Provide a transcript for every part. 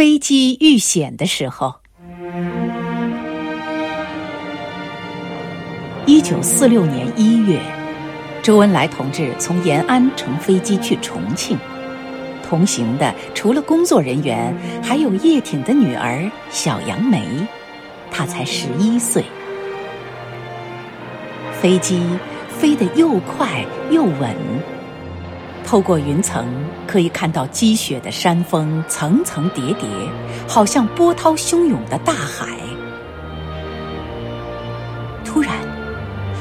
飞机遇险的时候，一九四六年一月，周恩来同志从延安乘飞机去重庆，同行的除了工作人员，还有叶挺的女儿小杨梅，她才十一岁。飞机飞得又快又稳。透过云层，可以看到积雪的山峰层层叠叠，好像波涛汹涌的大海。突然，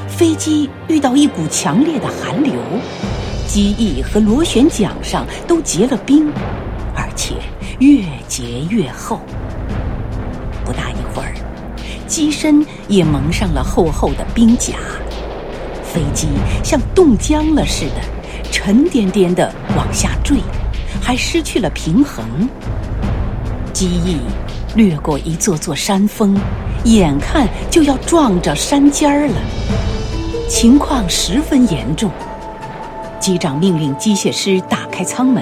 飞机遇到一股强烈的寒流，机翼和螺旋桨上都结了冰，而且越结越厚。不大一会儿，机身也蒙上了厚厚的冰甲，飞机像冻僵了似的。沉甸甸的往下坠，还失去了平衡。机翼掠过一座座山峰，眼看就要撞着山尖儿了，情况十分严重。机长命令机械师打开舱门，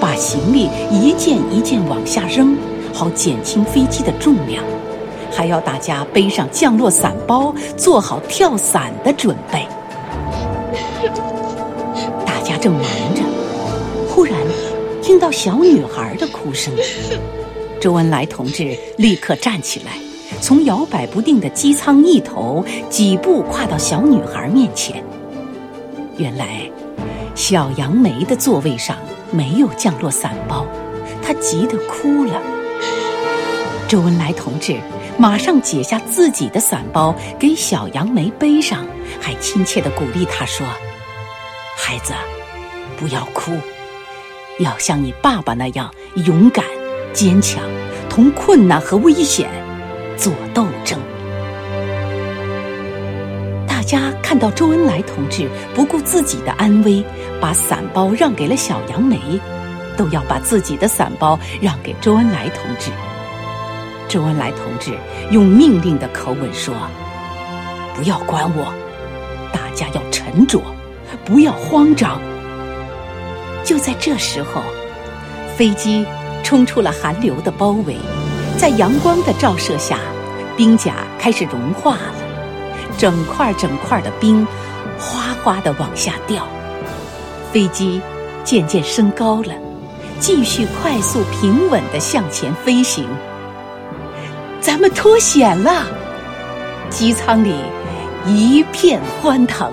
把行李一件一件往下扔，好减轻飞机的重量，还要大家背上降落伞包，做好跳伞的准备。正忙着，忽然听到小女孩的哭声。周恩来同志立刻站起来，从摇摆不定的机舱一头几步跨到小女孩面前。原来，小杨梅的座位上没有降落伞包，她急得哭了。周恩来同志马上解下自己的伞包给小杨梅背上，还亲切地鼓励她说：“孩子。”不要哭，要像你爸爸那样勇敢、坚强，同困难和危险做斗争。大家看到周恩来同志不顾自己的安危，把伞包让给了小杨梅，都要把自己的伞包让给周恩来同志。周恩来同志用命令的口吻说：“不要管我，大家要沉着，不要慌张。”就在这时候，飞机冲出了寒流的包围，在阳光的照射下，冰甲开始融化了，整块整块的冰哗哗的往下掉，飞机渐渐升高了，继续快速平稳的向前飞行。咱们脱险了，机舱里一片欢腾。